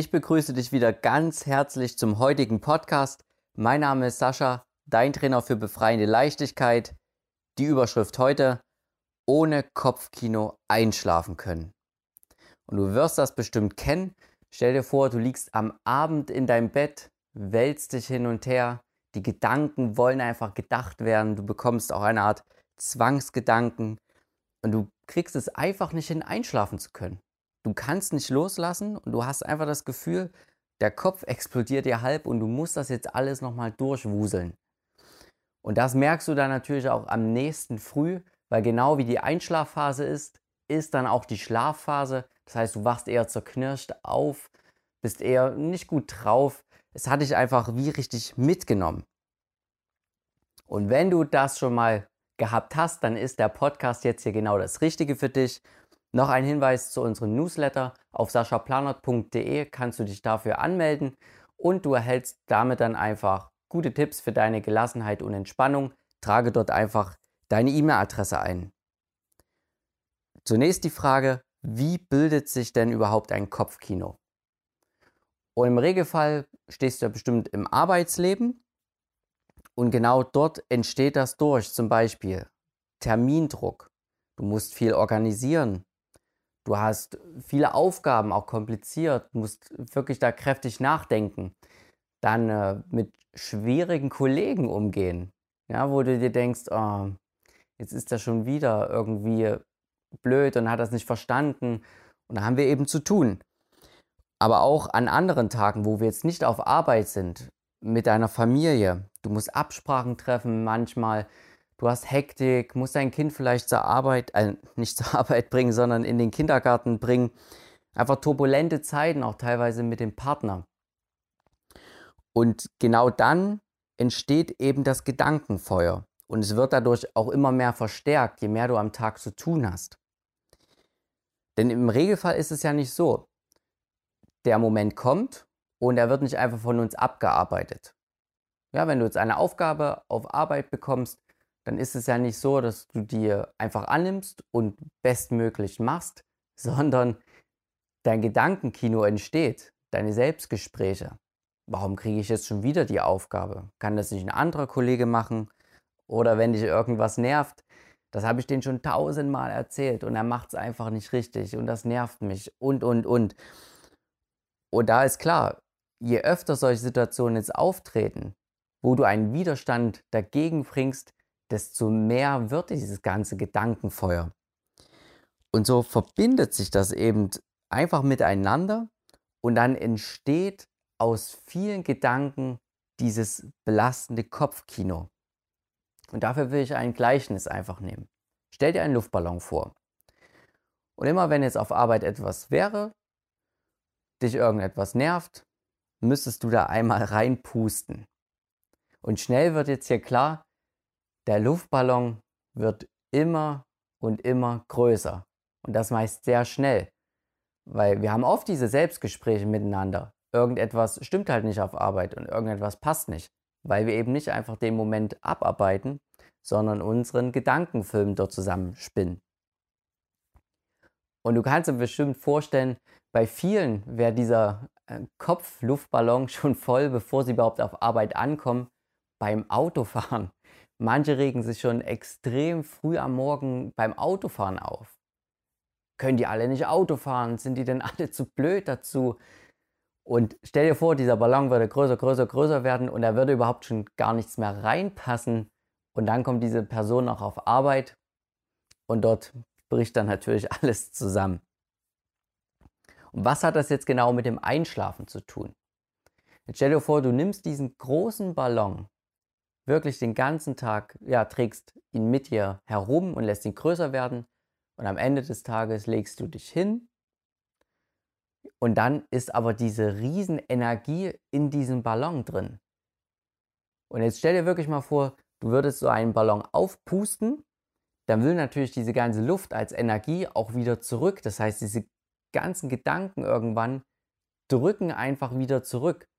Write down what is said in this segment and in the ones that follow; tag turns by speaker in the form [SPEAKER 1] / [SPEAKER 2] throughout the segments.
[SPEAKER 1] Ich begrüße dich wieder ganz herzlich zum heutigen Podcast. Mein Name ist Sascha, dein Trainer für befreiende Leichtigkeit. Die Überschrift heute: Ohne Kopfkino einschlafen können. Und du wirst das bestimmt kennen. Stell dir vor, du liegst am Abend in deinem Bett, wälzt dich hin und her, die Gedanken wollen einfach gedacht werden, du bekommst auch eine Art Zwangsgedanken und du kriegst es einfach nicht hin, einschlafen zu können. Du kannst nicht loslassen und du hast einfach das Gefühl, der Kopf explodiert dir halb und du musst das jetzt alles nochmal durchwuseln. Und das merkst du dann natürlich auch am nächsten Früh, weil genau wie die Einschlafphase ist, ist dann auch die Schlafphase. Das heißt, du wachst eher zerknirscht auf, bist eher nicht gut drauf. Es hat dich einfach wie richtig mitgenommen. Und wenn du das schon mal gehabt hast, dann ist der Podcast jetzt hier genau das Richtige für dich. Noch ein Hinweis zu unserem Newsletter. Auf saschaplanert.de kannst du dich dafür anmelden und du erhältst damit dann einfach gute Tipps für deine Gelassenheit und Entspannung. Trage dort einfach deine E-Mail-Adresse ein. Zunächst die Frage, wie bildet sich denn überhaupt ein Kopfkino? Und im Regelfall stehst du ja bestimmt im Arbeitsleben und genau dort entsteht das durch, zum Beispiel Termindruck. Du musst viel organisieren. Du hast viele Aufgaben, auch kompliziert, musst wirklich da kräftig nachdenken. Dann äh, mit schwierigen Kollegen umgehen, ja, wo du dir denkst, oh, jetzt ist das schon wieder irgendwie blöd und hat das nicht verstanden. Und da haben wir eben zu tun. Aber auch an anderen Tagen, wo wir jetzt nicht auf Arbeit sind, mit deiner Familie. Du musst Absprachen treffen manchmal. Du hast Hektik, musst dein Kind vielleicht zur Arbeit, äh, nicht zur Arbeit bringen, sondern in den Kindergarten bringen. Einfach turbulente Zeiten, auch teilweise mit dem Partner. Und genau dann entsteht eben das Gedankenfeuer. Und es wird dadurch auch immer mehr verstärkt, je mehr du am Tag zu tun hast. Denn im Regelfall ist es ja nicht so. Der Moment kommt und er wird nicht einfach von uns abgearbeitet. Ja, wenn du jetzt eine Aufgabe auf Arbeit bekommst, dann ist es ja nicht so, dass du die einfach annimmst und bestmöglich machst, sondern dein Gedankenkino entsteht, deine Selbstgespräche. Warum kriege ich jetzt schon wieder die Aufgabe? Kann das nicht ein anderer Kollege machen? Oder wenn dich irgendwas nervt, das habe ich denen schon tausendmal erzählt und er macht es einfach nicht richtig und das nervt mich und, und, und. Und da ist klar, je öfter solche Situationen jetzt auftreten, wo du einen Widerstand dagegen bringst, desto mehr wird dieses ganze Gedankenfeuer. Und so verbindet sich das eben einfach miteinander und dann entsteht aus vielen Gedanken dieses belastende Kopfkino. Und dafür will ich ein Gleichnis einfach nehmen. Stell dir einen Luftballon vor. Und immer wenn jetzt auf Arbeit etwas wäre, dich irgendetwas nervt, müsstest du da einmal reinpusten. Und schnell wird jetzt hier klar, der Luftballon wird immer und immer größer. Und das meist sehr schnell. Weil wir haben oft diese Selbstgespräche miteinander. Irgendetwas stimmt halt nicht auf Arbeit und irgendetwas passt nicht. Weil wir eben nicht einfach den Moment abarbeiten, sondern unseren Gedankenfilm dort zusammenspinnen. Und du kannst dir bestimmt vorstellen, bei vielen wäre dieser äh, Kopfluftballon schon voll, bevor sie überhaupt auf Arbeit ankommen, beim Autofahren. Manche regen sich schon extrem früh am Morgen beim Autofahren auf. Können die alle nicht Auto fahren? Sind die denn alle zu blöd dazu? Und stell dir vor, dieser Ballon würde größer, größer, größer werden und da würde überhaupt schon gar nichts mehr reinpassen. Und dann kommt diese Person noch auf Arbeit und dort bricht dann natürlich alles zusammen. Und was hat das jetzt genau mit dem Einschlafen zu tun? Jetzt stell dir vor, du nimmst diesen großen Ballon, wirklich den ganzen Tag, ja, trägst ihn mit dir herum und lässt ihn größer werden. Und am Ende des Tages legst du dich hin. Und dann ist aber diese Riesenenergie in diesem Ballon drin. Und jetzt stell dir wirklich mal vor, du würdest so einen Ballon aufpusten, dann will natürlich diese ganze Luft als Energie auch wieder zurück. Das heißt, diese ganzen Gedanken irgendwann drücken einfach wieder zurück.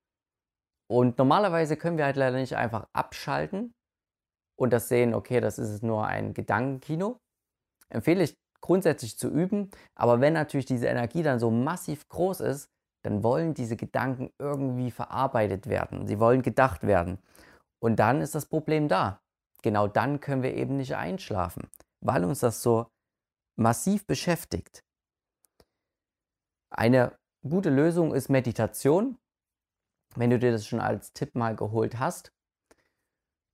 [SPEAKER 1] Und normalerweise können wir halt leider nicht einfach abschalten und das sehen, okay, das ist nur ein Gedankenkino. Empfehle ich grundsätzlich zu üben, aber wenn natürlich diese Energie dann so massiv groß ist, dann wollen diese Gedanken irgendwie verarbeitet werden. Sie wollen gedacht werden. Und dann ist das Problem da. Genau dann können wir eben nicht einschlafen, weil uns das so massiv beschäftigt. Eine gute Lösung ist Meditation. Wenn du dir das schon als Tipp mal geholt hast,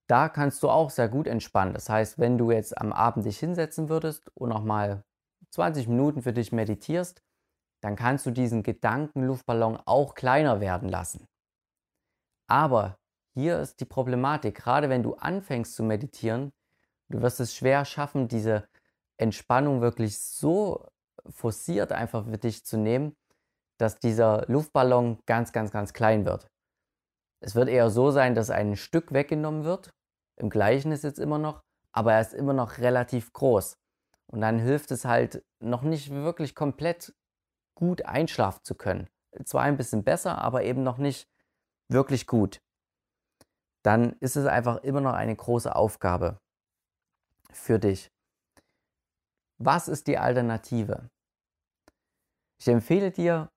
[SPEAKER 1] da kannst du auch sehr gut entspannen. Das heißt, wenn du jetzt am Abend dich hinsetzen würdest und nochmal 20 Minuten für dich meditierst, dann kannst du diesen Gedankenluftballon auch kleiner werden lassen. Aber hier ist die Problematik, gerade wenn du anfängst zu meditieren, du wirst es schwer schaffen, diese Entspannung wirklich so forciert einfach für dich zu nehmen, dass dieser Luftballon ganz, ganz, ganz klein wird. Es wird eher so sein, dass ein Stück weggenommen wird, im Gleichnis jetzt immer noch, aber er ist immer noch relativ groß. Und dann hilft es halt noch nicht wirklich komplett gut einschlafen zu können. Zwar ein bisschen besser, aber eben noch nicht wirklich gut. Dann ist es einfach immer noch eine große Aufgabe für dich. Was ist die Alternative? Ich empfehle dir,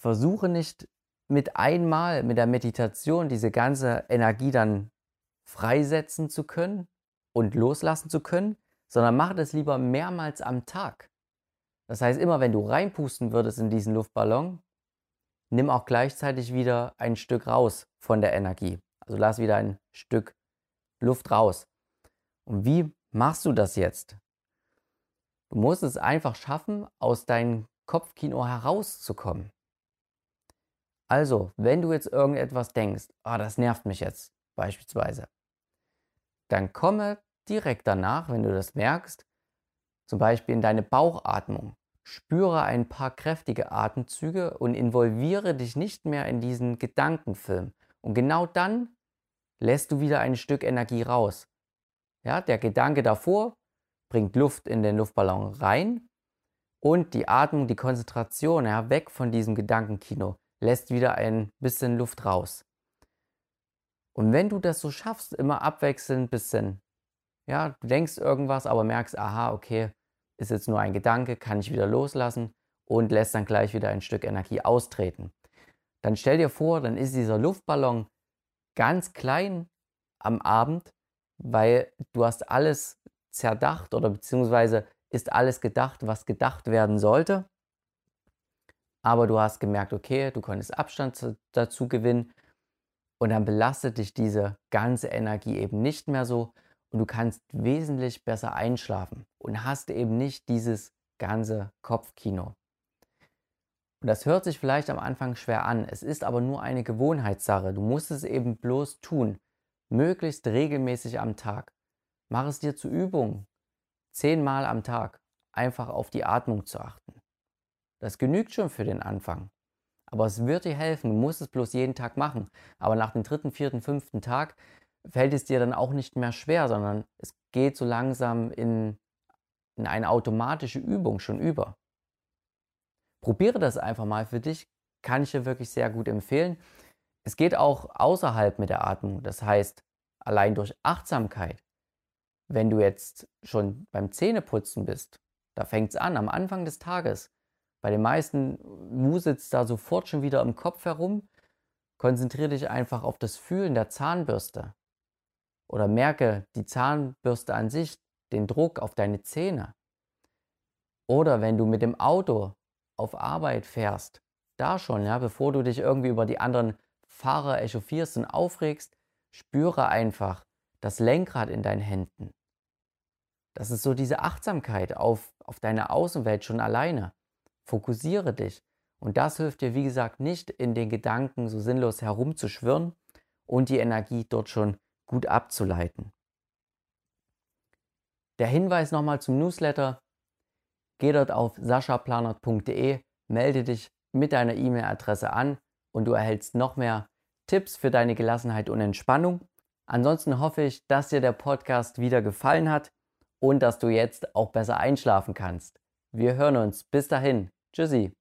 [SPEAKER 1] versuche nicht mit einmal mit der Meditation diese ganze Energie dann freisetzen zu können und loslassen zu können, sondern mache das lieber mehrmals am Tag. Das heißt, immer wenn du reinpusten würdest in diesen Luftballon, nimm auch gleichzeitig wieder ein Stück raus von der Energie. Also lass wieder ein Stück Luft raus. Und wie machst du das jetzt? Du musst es einfach schaffen, aus deinem Kopfkino herauszukommen. Also, wenn du jetzt irgendetwas denkst, ah, das nervt mich jetzt beispielsweise, dann komme direkt danach, wenn du das merkst, zum Beispiel in deine Bauchatmung. Spüre ein paar kräftige Atemzüge und involviere dich nicht mehr in diesen Gedankenfilm. Und genau dann lässt du wieder ein Stück Energie raus. Ja, der Gedanke davor bringt Luft in den Luftballon rein und die Atmung, die Konzentration, ja, weg von diesem Gedankenkino, lässt wieder ein bisschen Luft raus. Und wenn du das so schaffst, immer abwechselnd ein bisschen, ja, du denkst irgendwas, aber merkst, aha, okay, ist jetzt nur ein Gedanke, kann ich wieder loslassen und lässt dann gleich wieder ein Stück Energie austreten. Dann stell dir vor, dann ist dieser Luftballon ganz klein am Abend, weil du hast alles zerdacht oder beziehungsweise ist alles gedacht, was gedacht werden sollte. Aber du hast gemerkt, okay, du konntest Abstand dazu gewinnen und dann belastet dich diese ganze Energie eben nicht mehr so und du kannst wesentlich besser einschlafen und hast eben nicht dieses ganze Kopfkino. Und das hört sich vielleicht am Anfang schwer an, es ist aber nur eine Gewohnheitssache. Du musst es eben bloß tun, möglichst regelmäßig am Tag. Mach es dir zur Übung, zehnmal am Tag, einfach auf die Atmung zu achten. Das genügt schon für den Anfang. Aber es wird dir helfen, du musst es bloß jeden Tag machen. Aber nach dem dritten, vierten, fünften Tag fällt es dir dann auch nicht mehr schwer, sondern es geht so langsam in, in eine automatische Übung schon über. Probiere das einfach mal für dich, kann ich dir wirklich sehr gut empfehlen. Es geht auch außerhalb mit der Atmung, das heißt allein durch Achtsamkeit. Wenn du jetzt schon beim Zähneputzen bist, da fängt es an, am Anfang des Tages. Bei den meisten wuselt es da sofort schon wieder im Kopf herum. Konzentriere dich einfach auf das Fühlen der Zahnbürste. Oder merke die Zahnbürste an sich, den Druck auf deine Zähne. Oder wenn du mit dem Auto auf Arbeit fährst, da schon, ja, bevor du dich irgendwie über die anderen Fahrer echauffierst und aufregst, spüre einfach das Lenkrad in deinen Händen. Das ist so diese Achtsamkeit auf, auf deine Außenwelt schon alleine. Fokussiere dich. Und das hilft dir, wie gesagt, nicht in den Gedanken so sinnlos herumzuschwirren und die Energie dort schon gut abzuleiten. Der Hinweis nochmal zum Newsletter. Geh dort auf saschaplanert.de, melde dich mit deiner E-Mail-Adresse an und du erhältst noch mehr Tipps für deine Gelassenheit und Entspannung. Ansonsten hoffe ich, dass dir der Podcast wieder gefallen hat und dass du jetzt auch besser einschlafen kannst. Wir hören uns. Bis dahin. Tschüssi.